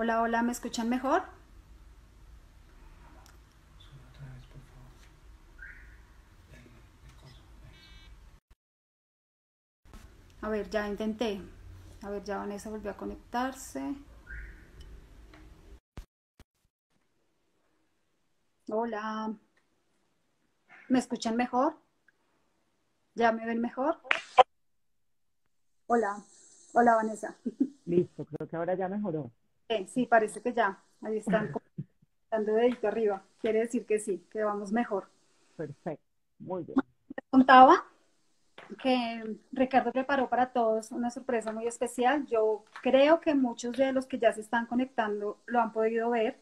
Hola, hola, ¿me escuchan mejor? A ver, ya intenté. A ver, ya Vanessa volvió a conectarse. Hola. ¿Me escuchan mejor? ¿Ya me ven mejor? Hola. Hola, Vanessa. Listo, creo que ahora ya mejoró. Eh, sí, parece que ya. Ahí están dando dedito arriba. Quiere decir que sí, que vamos mejor. Perfecto, muy bien. Les contaba que Ricardo preparó para todos una sorpresa muy especial. Yo creo que muchos de los que ya se están conectando lo han podido ver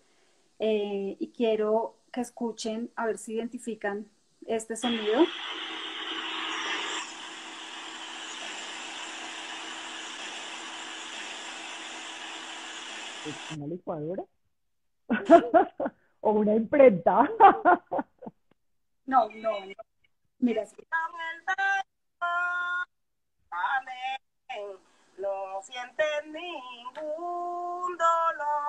eh, y quiero que escuchen a ver si identifican este sonido. ¿Es una licuadora? ¿O una imprenta? No, no, no. Mira, sí. Amén. No sientes ningún dolor.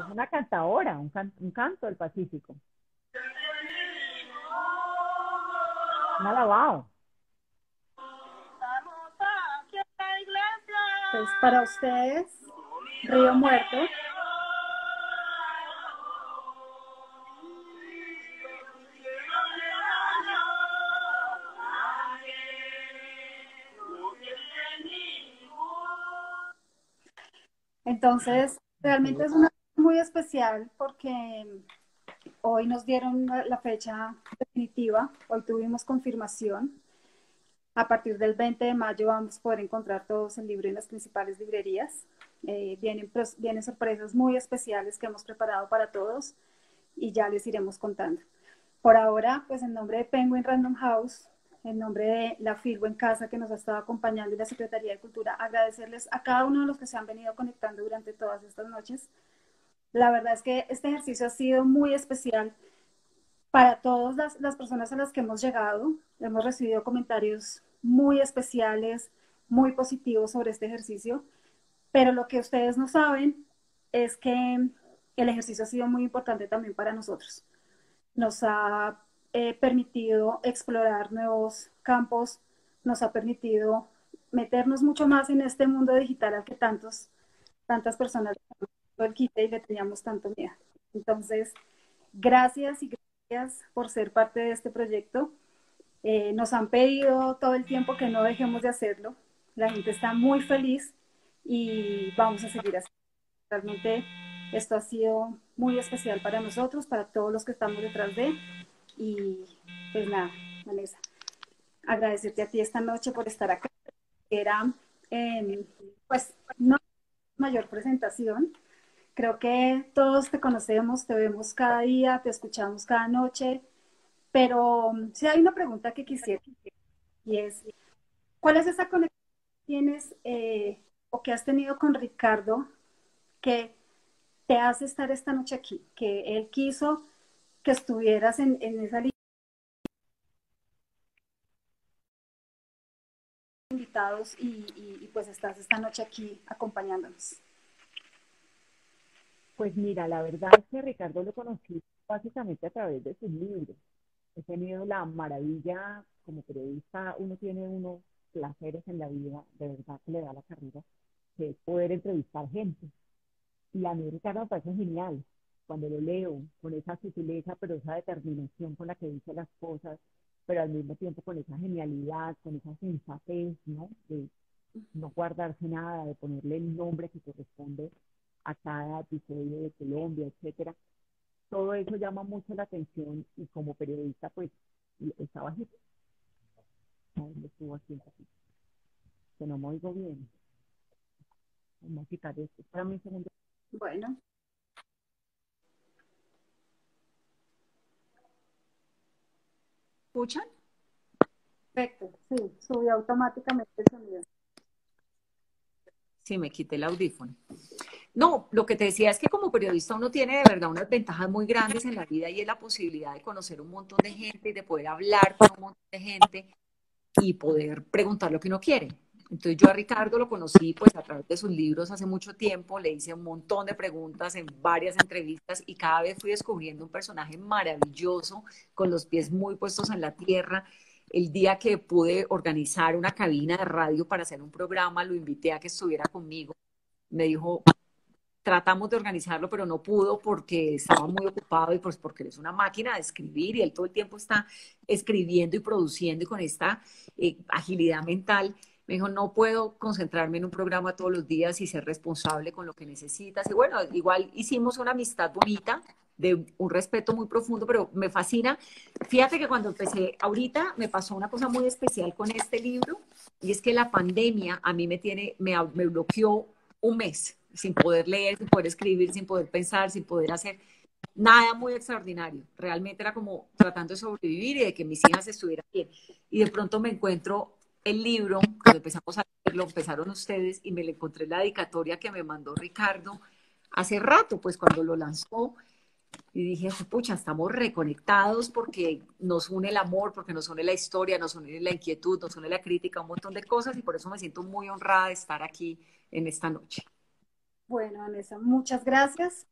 Es una cantadora, un, can- un canto del Pacífico. Un alabado. Para ustedes, Río Muerto. Entonces, realmente es una muy especial porque hoy nos dieron la fecha definitiva, hoy tuvimos confirmación. A partir del 20 de mayo vamos a poder encontrar todos el libro en las principales librerías. Eh, vienen, vienen sorpresas muy especiales que hemos preparado para todos y ya les iremos contando. Por ahora, pues en nombre de Penguin Random House, en nombre de la Filbo en Casa que nos ha estado acompañando y la Secretaría de Cultura, agradecerles a cada uno de los que se han venido conectando durante todas estas noches. La verdad es que este ejercicio ha sido muy especial para todas las, las personas a las que hemos llegado. Hemos recibido comentarios muy especiales, muy positivos sobre este ejercicio, pero lo que ustedes no saben es que el ejercicio ha sido muy importante también para nosotros. Nos ha eh, permitido explorar nuevos campos, nos ha permitido meternos mucho más en este mundo digital al que tantos, tantas personas y le teníamos tanto miedo. Entonces, gracias y gracias por ser parte de este proyecto. Eh, nos han pedido todo el tiempo que no dejemos de hacerlo. La gente está muy feliz y vamos a seguir así. Realmente esto ha sido muy especial para nosotros, para todos los que estamos detrás de. Y pues nada, Vanessa, agradecerte a ti esta noche por estar acá. Era, eh, pues, no mayor presentación. Creo que todos te conocemos, te vemos cada día, te escuchamos cada noche, pero si hay una pregunta que quisiera y es, ¿cuál es esa conexión que tienes eh, o que has tenido con Ricardo que te hace estar esta noche aquí? Que él quiso que estuvieras en, en esa lista invitados y- y pues estás esta noche aquí acompañándonos. Pues mira, la verdad es que Ricardo lo conocí básicamente a través de sus libros. He tenido la maravilla, como periodista, uno tiene unos placeres en la vida, de verdad que le da la carrera, que es poder entrevistar gente. Y a mí Ricardo me parece genial cuando lo leo, con esa sutileza, pero esa determinación con la que dice las cosas, pero al mismo tiempo con esa genialidad, con esa sensatez, ¿no? De no guardarse nada, de ponerle el nombre que corresponde a cada episodio de Colombia, etcétera. Todo eso llama mucho la atención y como periodista, pues, está bajito. Subo aquí un poquito. Que no me oigo bien. Vamos a quitar esto. Espérame un segundo. Bueno, ¿Escuchan? perfecto, sí, subió automáticamente el sonido. Sí, me quité el audífono. No, lo que te decía es que como periodista uno tiene de verdad unas ventajas muy grandes en la vida y es la posibilidad de conocer un montón de gente y de poder hablar con un montón de gente. y poder preguntar lo que uno quiere. Entonces yo a Ricardo lo conocí pues a través de sus libros hace mucho tiempo, le hice un montón de preguntas en varias entrevistas y cada vez fui descubriendo un personaje maravilloso, con los pies muy puestos en la tierra. El día que pude organizar una cabina de radio para hacer un programa, lo invité a que estuviera conmigo. Me dijo, tratamos de organizarlo, pero no pudo porque estaba muy ocupado y pues porque es una máquina de escribir y él todo el tiempo está escribiendo y produciendo y con esta eh, agilidad mental. Me dijo, no puedo concentrarme en un programa todos los días y ser responsable con lo que necesitas. Y bueno, igual hicimos una amistad bonita, de un respeto muy profundo, pero me fascina. Fíjate que cuando empecé, ahorita me pasó una cosa muy especial con este libro, y es que la pandemia a mí me tiene, me, me bloqueó un mes sin poder leer, sin poder escribir, sin poder pensar, sin poder hacer nada muy extraordinario. Realmente era como tratando de sobrevivir y de que mis hijas estuvieran bien. Y de pronto me encuentro el libro, cuando empezamos a leerlo, empezaron ustedes y me le encontré la dedicatoria que me mandó Ricardo hace rato, pues cuando lo lanzó. Y dije, pucha, estamos reconectados porque nos une el amor, porque nos une la historia, nos une la inquietud, nos une la crítica, un montón de cosas y por eso me siento muy honrada de estar aquí en esta noche. Bueno, Vanessa, muchas gracias.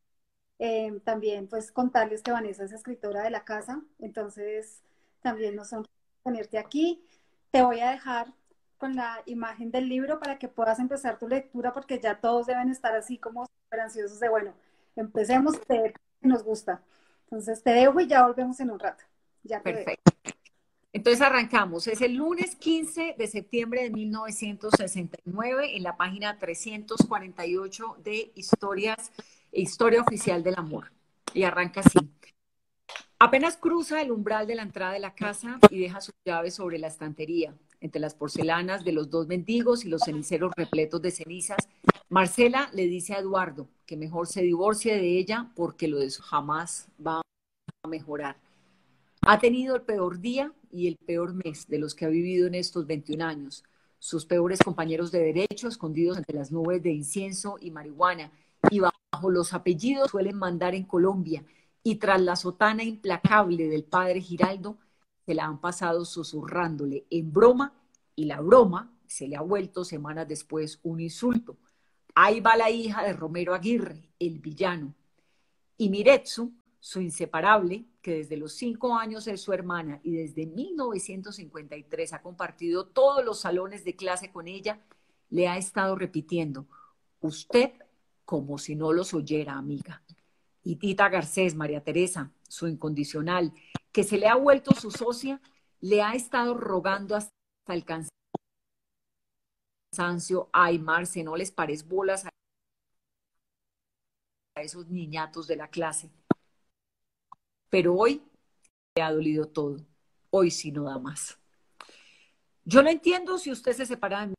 Eh, también pues contarles que Vanessa es escritora de la casa, entonces también nos honra tenerte aquí. Te voy a dejar con la imagen del libro para que puedas empezar tu lectura porque ya todos deben estar así como super ansiosos de, bueno, empecemos que nos gusta. Entonces te dejo y ya volvemos en un rato. Ya Perfecto. Entonces arrancamos. Es el lunes 15 de septiembre de 1969 en la página 348 de Historias, Historia Oficial del Amor. Y arranca así. Apenas cruza el umbral de la entrada de la casa y deja sus llaves sobre la estantería, entre las porcelanas de los dos mendigos y los ceniceros repletos de cenizas. Marcela le dice a Eduardo que mejor se divorcie de ella porque lo de eso jamás va a mejorar. Ha tenido el peor día y el peor mes de los que ha vivido en estos 21 años. Sus peores compañeros de derecho, escondidos entre las nubes de incienso y marihuana, y bajo los apellidos suelen mandar en Colombia, y tras la sotana implacable del padre Giraldo, se la han pasado susurrándole en broma, y la broma se le ha vuelto semanas después un insulto. Ahí va la hija de Romero Aguirre, el villano. Y Miretsu, su inseparable, que desde los cinco años es su hermana y desde 1953 ha compartido todos los salones de clase con ella, le ha estado repitiendo, usted como si no los oyera, amiga. Y Tita Garcés, María Teresa, su incondicional, que se le ha vuelto su socia, le ha estado rogando hasta el cansancio, ay, Marce, no les pares bolas a esos niñatos de la clase. Pero hoy le ha dolido todo. Hoy sí no da más. Yo no entiendo si usted se separa de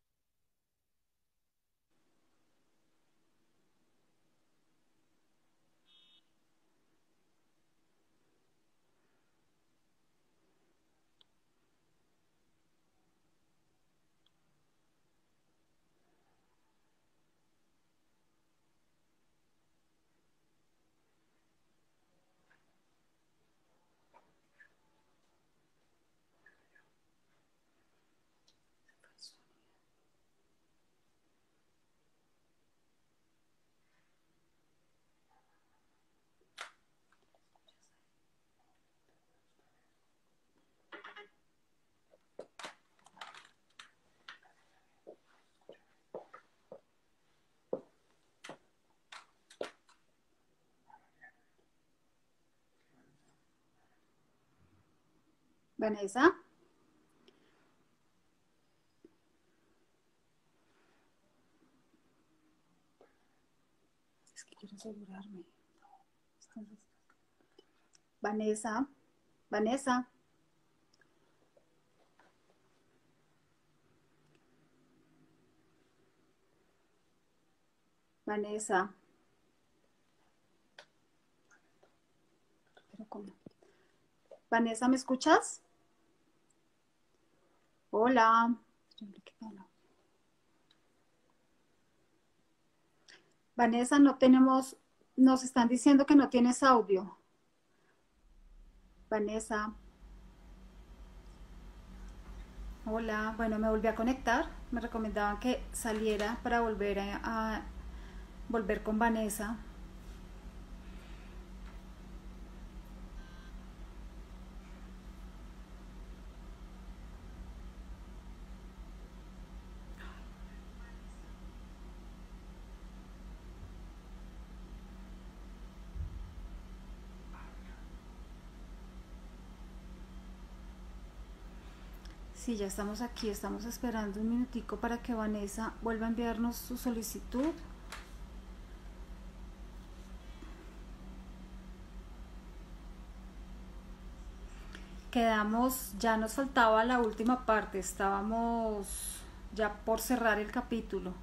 Vanessa. Es que quiero asegurarme. Vanessa. Vanessa. Vanessa. Vanessa, ¿me escuchas? Hola. Vanessa, no tenemos, nos están diciendo que no tienes audio. Vanessa. Hola, bueno, me volví a conectar. Me recomendaban que saliera para volver a, a volver con Vanessa. Ya estamos aquí, estamos esperando un minutico para que Vanessa vuelva a enviarnos su solicitud. Quedamos, ya nos faltaba la última parte, estábamos ya por cerrar el capítulo.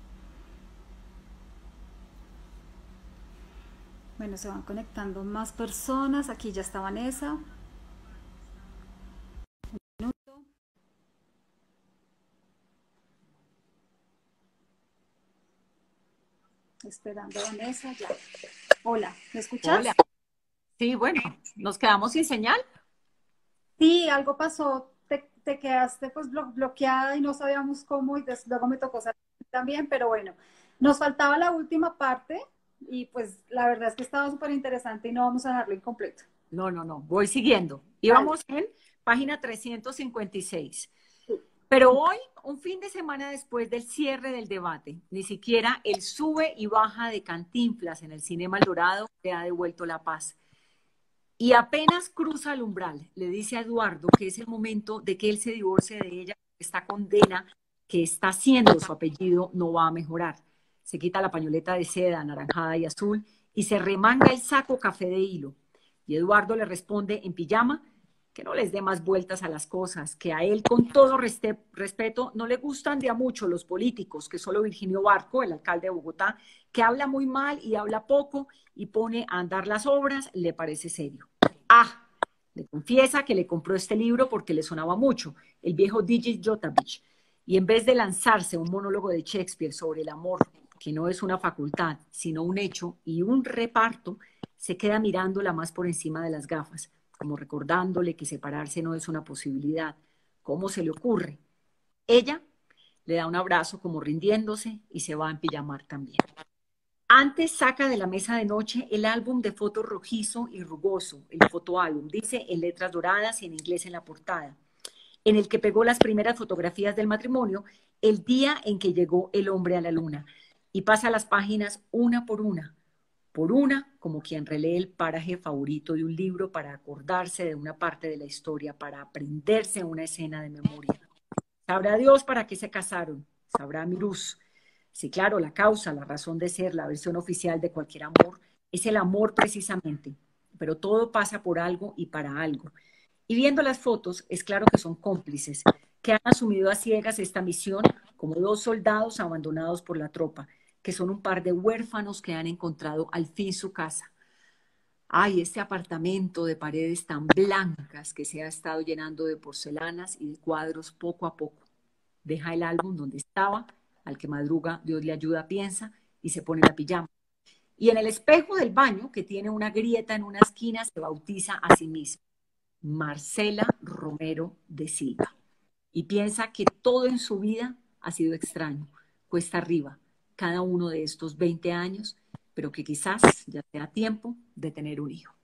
Bueno, se van conectando más personas, aquí ya está Vanessa. Esperando a Vanessa, ya. Hola, ¿me escuchas? Hola. Sí, bueno, nos quedamos sin señal. Sí, algo pasó, te, quedaste pues bloqueada y no sabíamos cómo y luego me tocó salir también, pero bueno, nos faltaba la última parte y pues la verdad es que estaba súper interesante y no vamos a dejarlo incompleto. No, no, no, voy siguiendo. Y vamos en página 356. Pero hoy, un fin de semana después del cierre del debate, ni siquiera el sube y baja de Cantinflas en el cine Dorado le ha devuelto la paz. Y apenas cruza el umbral, le dice a Eduardo que es el momento de que él se divorcie de ella, esta condena que está haciendo su apellido no va a mejorar. Se quita la pañoleta de seda anaranjada y azul y se remanga el saco café de hilo. Y Eduardo le responde en pijama que no les dé más vueltas a las cosas, que a él con todo respeto no le gustan de a mucho los políticos, que solo Virginio Barco, el alcalde de Bogotá, que habla muy mal y habla poco y pone a andar las obras, le parece serio. Ah, le confiesa que le compró este libro porque le sonaba mucho, el viejo DJ Jotabich, y en vez de lanzarse un monólogo de Shakespeare sobre el amor, que no es una facultad, sino un hecho y un reparto, se queda mirándola más por encima de las gafas como recordándole que separarse no es una posibilidad. ¿Cómo se le ocurre? Ella le da un abrazo como rindiéndose y se va a empillamar también. Antes saca de la mesa de noche el álbum de fotos rojizo y rugoso, el fotoálbum, dice en letras doradas y en inglés en la portada, en el que pegó las primeras fotografías del matrimonio el día en que llegó el hombre a la luna y pasa las páginas una por una, por una, como quien relee el paraje favorito de un libro para acordarse de una parte de la historia, para aprenderse una escena de memoria. Sabrá Dios para qué se casaron, sabrá Miruz. Sí, claro, la causa, la razón de ser, la versión oficial de cualquier amor, es el amor precisamente, pero todo pasa por algo y para algo. Y viendo las fotos, es claro que son cómplices, que han asumido a ciegas esta misión como dos soldados abandonados por la tropa que son un par de huérfanos que han encontrado al fin su casa. Ay, este apartamento de paredes tan blancas que se ha estado llenando de porcelanas y de cuadros poco a poco. Deja el álbum donde estaba, al que madruga Dios le ayuda, piensa, y se pone la pijama. Y en el espejo del baño, que tiene una grieta en una esquina, se bautiza a sí misma. Marcela Romero de Silva. Y piensa que todo en su vida ha sido extraño, cuesta arriba, cada uno de estos 20 años, pero que quizás ya sea tiempo de tener un hijo.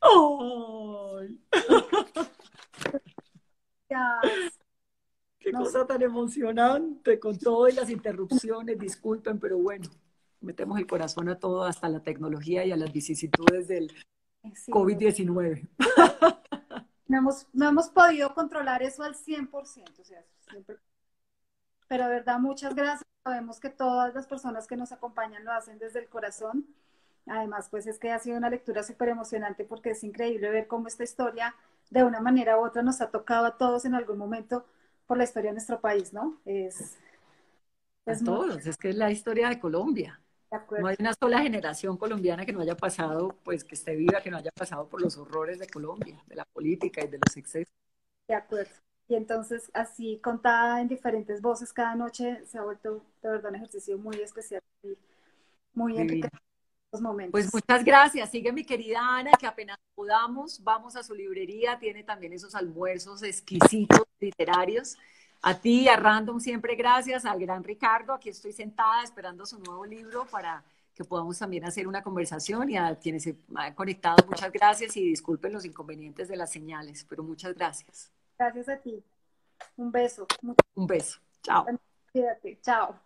¡Ay! Qué cosa tan emocionante con todas las interrupciones, disculpen, pero bueno, metemos el corazón a todo, hasta la tecnología y a las vicisitudes del COVID-19. No hemos, no hemos podido controlar eso al 100%, o sea, siempre... Pero de verdad, muchas gracias Sabemos que todas las personas que nos acompañan lo hacen desde el corazón. Además, pues es que ha sido una lectura súper emocionante porque es increíble ver cómo esta historia, de una manera u otra, nos ha tocado a todos en algún momento por la historia de nuestro país, ¿no? Es, es a todos, es que es la historia de Colombia. no hay una sola generación colombiana que no haya pasado, pues que esté viva, que no haya pasado por los horrores de Colombia, de la política y de los excesos. De acuerdo. Y entonces, así contada en diferentes voces cada noche, se ha vuelto de verdad un ejercicio muy especial y muy enriquecedor momentos. Pues muchas gracias. Sigue mi querida Ana, que apenas podamos, vamos a su librería, tiene también esos almuerzos exquisitos literarios. A ti, a Random, siempre gracias. Al gran Ricardo, aquí estoy sentada esperando su nuevo libro para que podamos también hacer una conversación y a quienes se han conectado, muchas gracias y disculpen los inconvenientes de las señales, pero muchas gracias. Gracias a ti. Un beso. Un beso. Chao. Cuídate. Chao.